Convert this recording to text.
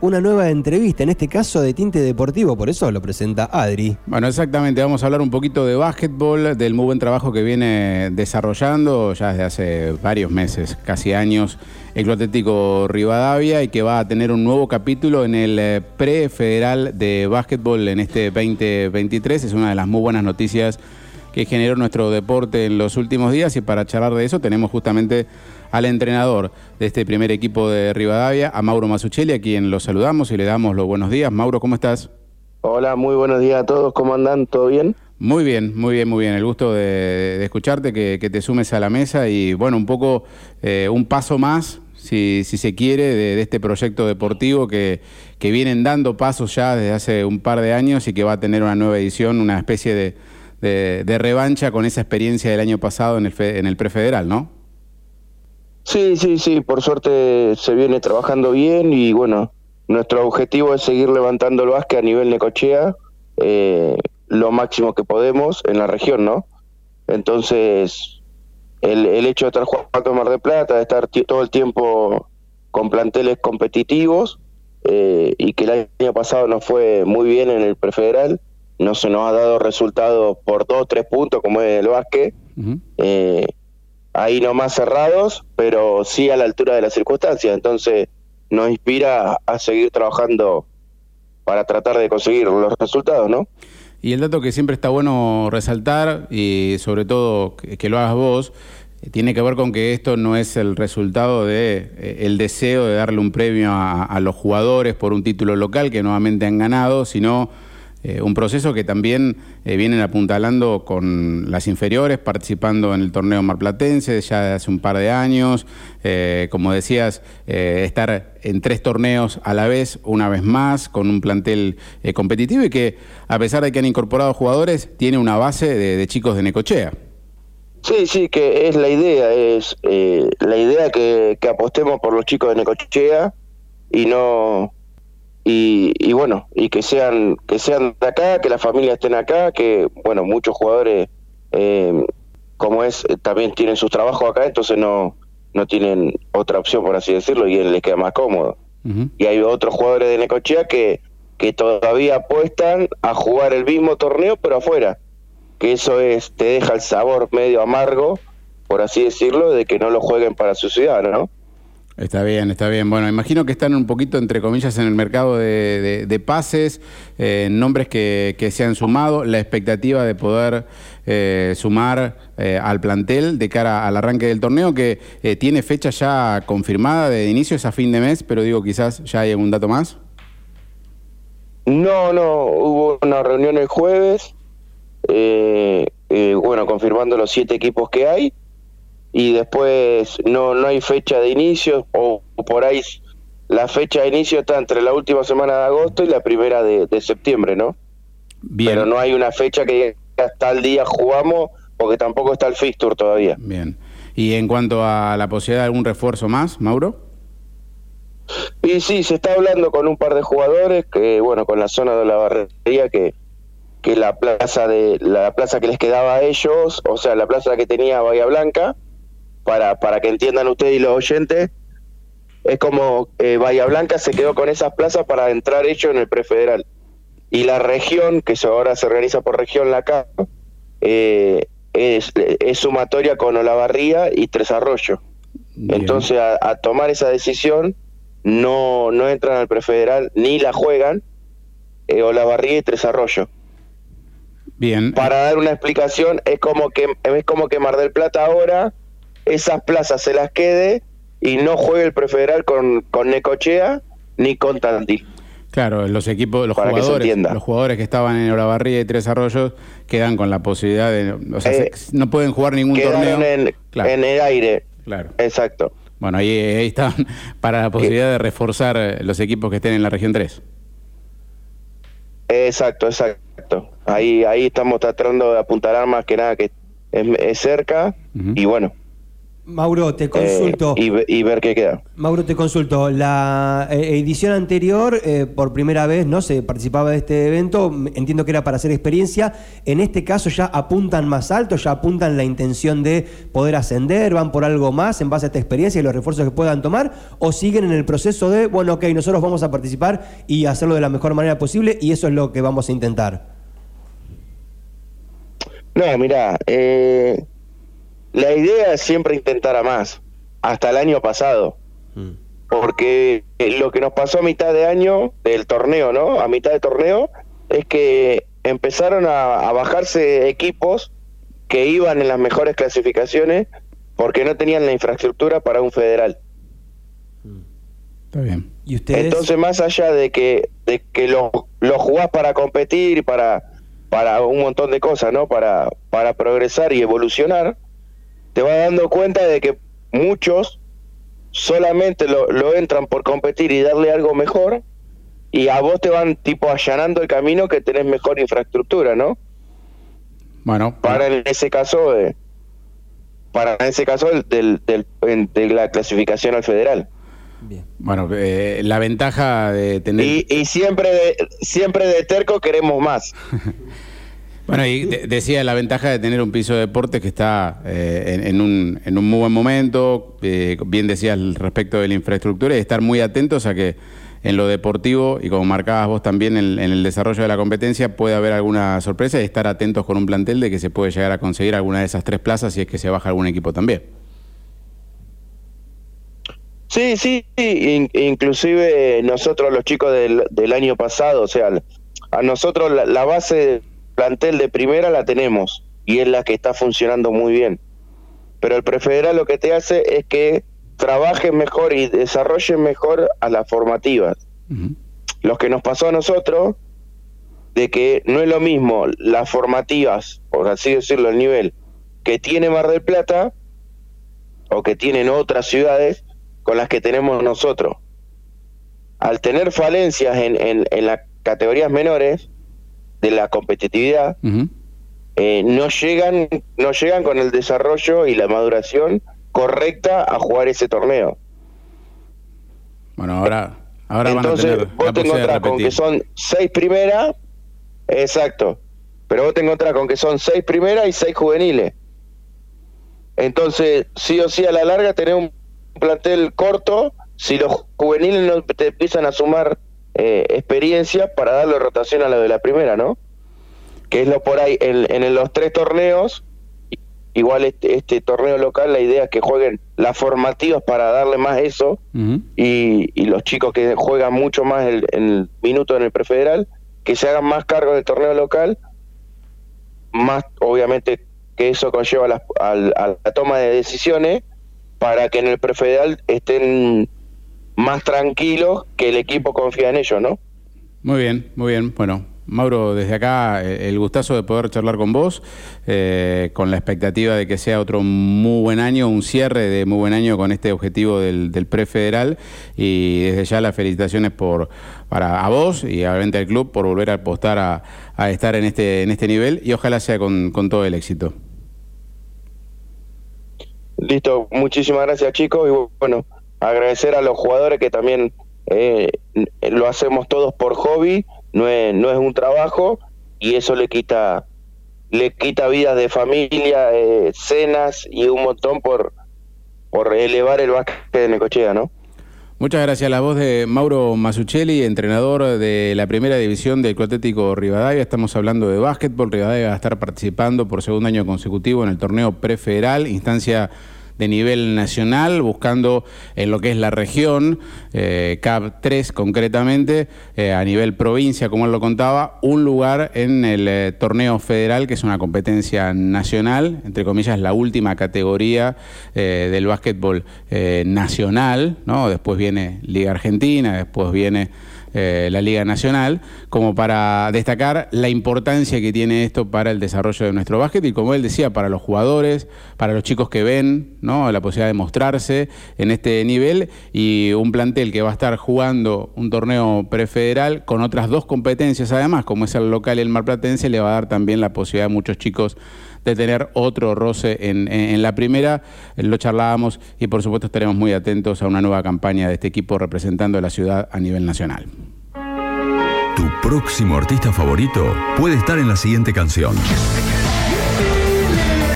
una nueva entrevista, en este caso de tinte deportivo, por eso lo presenta Adri. Bueno, exactamente, vamos a hablar un poquito de básquetbol, del muy buen trabajo que viene desarrollando ya desde hace varios meses, casi años, el Club Atlético Rivadavia y que va a tener un nuevo capítulo en el eh, pre-federal de básquetbol en este 2023. Es una de las muy buenas noticias que generó nuestro deporte en los últimos días y para charlar de eso tenemos justamente al entrenador de este primer equipo de Rivadavia, a Mauro Masuchelli, a quien lo saludamos y le damos los buenos días. Mauro, ¿cómo estás? Hola, muy buenos días a todos, ¿cómo andan? ¿Todo bien? Muy bien, muy bien, muy bien. El gusto de, escucharte, que, te sumes a la mesa y bueno, un poco eh, un paso más, si, se quiere, de, este proyecto deportivo que, que vienen dando pasos ya desde hace un par de años y que va a tener una nueva edición, una especie de, de, revancha con esa experiencia del año pasado en el, en el prefederal, ¿no? Sí, sí, sí, por suerte se viene trabajando bien y bueno, nuestro objetivo es seguir levantando el básquet a nivel Necochea eh, lo máximo que podemos en la región, ¿no? Entonces, el, el hecho de estar jugando en Mar de Plata, de estar todo el tiempo con planteles competitivos eh, y que el año pasado nos fue muy bien en el prefederal, no se nos ha dado resultados por dos, tres puntos como es el básquet ahí no más cerrados, pero sí a la altura de las circunstancias. Entonces nos inspira a seguir trabajando para tratar de conseguir los resultados, ¿no? Y el dato que siempre está bueno resaltar, y sobre todo que, lo hagas vos, tiene que ver con que esto no es el resultado de eh, el deseo de darle un premio a los jugadores por un título local que nuevamente han ganado, sino eh, un proceso que también eh, vienen apuntalando con las inferiores, participando en el torneo marplatense ya hace un par de años. Eh, como decías, estar en tres torneos a la vez, una vez más, con un plantel competitivo y que, a pesar de que han incorporado jugadores, tiene una base de, chicos de Necochea. Sí, sí, que es la idea, es la idea que, que apostemos por los chicos de Necochea y no y, bueno, y que sean, que sean de acá, que las familias estén acá, que bueno, muchos jugadores, eh, como es, también tienen sus trabajos acá, entonces no, no tienen otra opción, por así decirlo, y les queda más cómodo. Y hay otros jugadores de Necochea que, que todavía apuestan a jugar el mismo torneo, pero afuera. Que eso es, te deja el sabor medio amargo, por así decirlo, de que no lo jueguen para su ciudad, ¿no? Está bien, está bien. Bueno, imagino que están un poquito, entre comillas, en el mercado de, pases, eh, nombres que, se han sumado, la expectativa de poder eh, sumar eh, al plantel de cara al arranque del torneo, que tiene fecha ya confirmada de inicio, es a fin de mes, pero digo, quizás ya hay algún dato más. No, no, hubo una reunión el jueves, bueno, confirmando los siete equipos que hay y después no, no hay fecha de inicio o, por ahí la fecha de inicio está entre la última semana de agosto y la primera de, septiembre, ¿no? Bien. Pero no hay una fecha que hasta el día jugamos porque tampoco está el fixture todavía. Bien. ¿Y en cuanto a la posibilidad de algún refuerzo más, Mauro? Y sí, se está hablando con un par de jugadores, que bueno, con la zona de la barrería, que, que la plaza de la plaza que les quedaba a ellos, o sea, la plaza que tenía Bahía Blanca, para, para que entiendan ustedes y los oyentes, es como eh, Bahía Blanca se quedó con esas plazas para entrar hecho en el prefederal. Y la región, que ahora se organiza por región la CAP, eh, es, sumatoria con Olavarría y Tres Arroyos. Entonces, a, tomar esa decisión, no, no entran al prefederal ni la juegan eh, Olavarría y Tres Arroyos. Bien. Para dar una explicación, es como que es como que Mar del Plata ahora esas plazas se las quede y no juegue el prefederal con, con Necochea ni con Tandil. Claro, los equipos, los jugadores, los jugadores que estaban en Olavarría y Tres Arroyos quedan con la posibilidad de, o sea, eh, no pueden jugar ningún torneo en, en el aire. Claro. Exacto. Bueno, ahí, ahí están para la posibilidad de reforzar eh, los equipos que estén en la región 3. Exacto, exacto. Ahí ahí estamos tratando de apuntar más que nada que es, cerca y bueno, Mauro, te consulto. Eh, y, ver qué queda. Mauro, te consulto. La eh, edición anterior, eh, por primera vez, ¿no? Se participaba de este evento. Entiendo que era para hacer experiencia. En este caso ya apuntan más alto, ya apuntan la intención de poder ascender, van por algo más en base a esta experiencia y los refuerzos que puedan tomar, o siguen en el proceso de, bueno, ok, nosotros vamos a participar y hacerlo de la mejor manera posible, y eso es lo que vamos a intentar. No, mira, eh la idea es siempre intentar a más, hasta el año pasado. Mm. Porque eh, lo que nos pasó a mitad de año del torneo, ¿no? A mitad de torneo, es que empezaron a, bajarse equipos que iban en las mejores clasificaciones porque no tenían la infraestructura para un federal. Mm. Está bien. ¿Y ustedes? Entonces, más allá de que, de que lo, lo jugás para competir, para, para un montón de cosas, ¿no? Para, para progresar y evolucionar, te vas dando cuenta de que muchos solamente lo, entran por competir y darle algo mejor y a vos te van tipo allanando el camino que tenés mejor infraestructura, ¿no? Bueno. Para en ese caso, eh, para en ese caso del, del, de la clasificación al federal. Bien. Bueno, eh, la ventaja de tener... Y, y siempre, de, siempre de terco queremos más. Bueno, y decía la ventaja de tener un piso de deporte que está eh, en, un, en, un, muy buen momento, eh, bien decías respecto de la infraestructura, y estar muy atentos a que en lo deportivo, y como marcabas vos también en, el desarrollo de la competencia, puede haber alguna sorpresa y estar atentos con un plantel de que se puede llegar a conseguir alguna de esas tres plazas si es que se baja algún equipo también. Sí, sí, inclusive nosotros los chicos del, del, año pasado, o sea, a nosotros la base plantel de primera la tenemos y es la que está funcionando muy bien. Pero el prefederal lo que te hace es que trabajes mejor y desarrolles mejor a las formativas. Lo que nos pasó a nosotros, de que no es lo mismo las formativas, por así decirlo, el nivel que tiene Mar del Plata o que tienen otras ciudades con las que tenemos nosotros. Al tener falencias en, en, en las categorías menores, de la competitividad, eh, no llegan, no llegan con el desarrollo y la maduración correcta a jugar ese torneo. Bueno, ahora, ahora Entonces, van a tener vos te encontrás con que son seis primeras, exacto, pero vos te encontrás con que son seis primeras y seis juveniles. Entonces, sí o sí a la larga tenés un plantel corto, si los juveniles no te empiezan a sumar eh, experiencia para darle rotación a la de la primera, ¿no? Que es lo por ahí, en, los tres torneos, igual este, este, torneo local, la idea es que jueguen las formativas para darle más eso, y, los chicos que juegan mucho más el, el minuto en el prefederal, que se hagan más cargo del torneo local, más obviamente que eso conlleva a la, a la toma de decisiones para que en el prefederal estén más tranquilos que el equipo confía en ellos, ¿no? Muy bien, muy bien. Bueno, Mauro, desde acá eh, el gustazo de poder charlar con vos, eh, con la expectativa de que sea otro muy buen año, un cierre de muy buen año con este objetivo del, del prefederal y desde ya las felicitaciones por para a vos y obviamente al club por volver a apostar a, estar en este en este nivel y ojalá sea con, con todo el éxito. Listo, muchísimas gracias chicos y bueno agradecer a los jugadores que también eh, lo hacemos todos por hobby, no es, no es un trabajo y eso le quita le quita vidas de familia, eh, cenas y un montón por, por elevar el básquet de Necochea, ¿no? Muchas gracias. La voz de Mauro Masuccelli, entrenador de la primera división del Club Rivadavia. Estamos hablando de básquetbol. Rivadavia va a estar participando por segundo año consecutivo en el torneo prefederal, instancia de nivel nacional, buscando en lo que es la región, eh, CAP 3 concretamente, eh, a nivel provincia, como él lo contaba, un lugar en el eh, torneo federal, que es una competencia nacional, entre comillas, la última categoría del básquetbol nacional, ¿no? Después viene Liga Argentina, después viene eh, la Liga Nacional, como para destacar la importancia que tiene esto para el desarrollo de nuestro básquet y como él decía, para los jugadores, para los chicos que ven, ¿no? la posibilidad de mostrarse en este nivel y un plantel que va a estar jugando un torneo prefederal con otras dos competencias además, como es el local y el marplatense, le va a dar también la posibilidad a muchos chicos de tener otro roce en, en la primera. Lo charlábamos y por supuesto estaremos muy atentos a una nueva campaña de este equipo representando a la ciudad a nivel nacional. Tu próximo artista favorito puede estar en la siguiente canción.